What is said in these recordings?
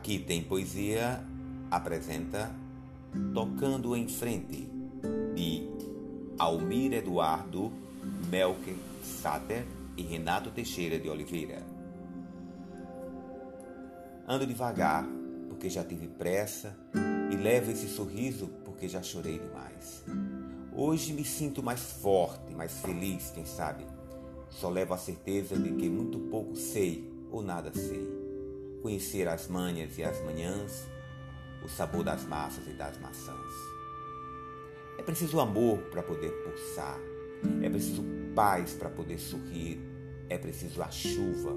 Aqui tem poesia apresenta Tocando em Frente de Almir Eduardo Melker Sater e Renato Teixeira de Oliveira. Ando devagar porque já tive pressa e levo esse sorriso porque já chorei demais. Hoje me sinto mais forte, mais feliz, quem sabe. Só levo a certeza de que muito pouco sei ou nada sei. Conhecer as manhas e as manhãs, o sabor das massas e das maçãs. É preciso amor para poder pulsar, é preciso paz para poder sorrir, é preciso a chuva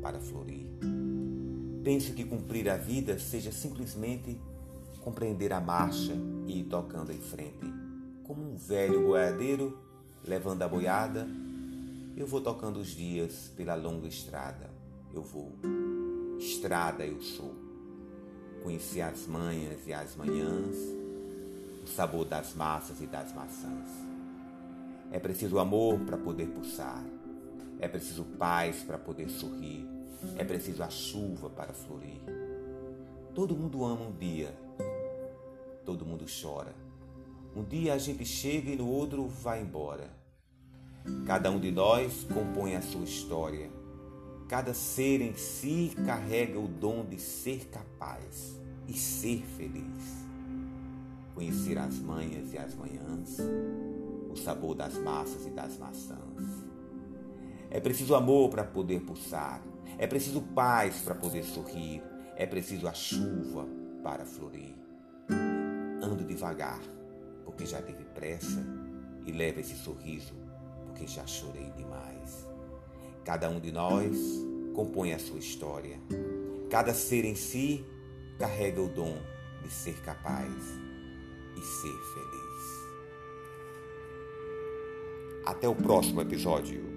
para florir. Penso que cumprir a vida seja simplesmente compreender a marcha e ir tocando em frente. Como um velho boiadeiro levando a boiada, eu vou tocando os dias pela longa estrada. Eu vou, estrada eu sou. Conheci as manhas e as manhãs, o sabor das massas e das maçãs. É preciso amor para poder pulsar, é preciso paz para poder sorrir, é preciso a chuva para florir. Todo mundo ama um dia, todo mundo chora. Um dia a gente chega e no outro vai embora. Cada um de nós compõe a sua história Cada ser em si carrega o dom de ser capaz e ser feliz. Conhecer as manhas e as manhãs, o sabor das massas e das maçãs. É preciso amor para poder pulsar, é preciso paz para poder sorrir, é preciso a chuva para florir. Ando devagar, porque já tive pressa, e leva esse sorriso, porque já chorei demais. Cada um de nós compõe a sua história. Cada ser em si carrega o dom de ser capaz e ser feliz. Até o próximo episódio.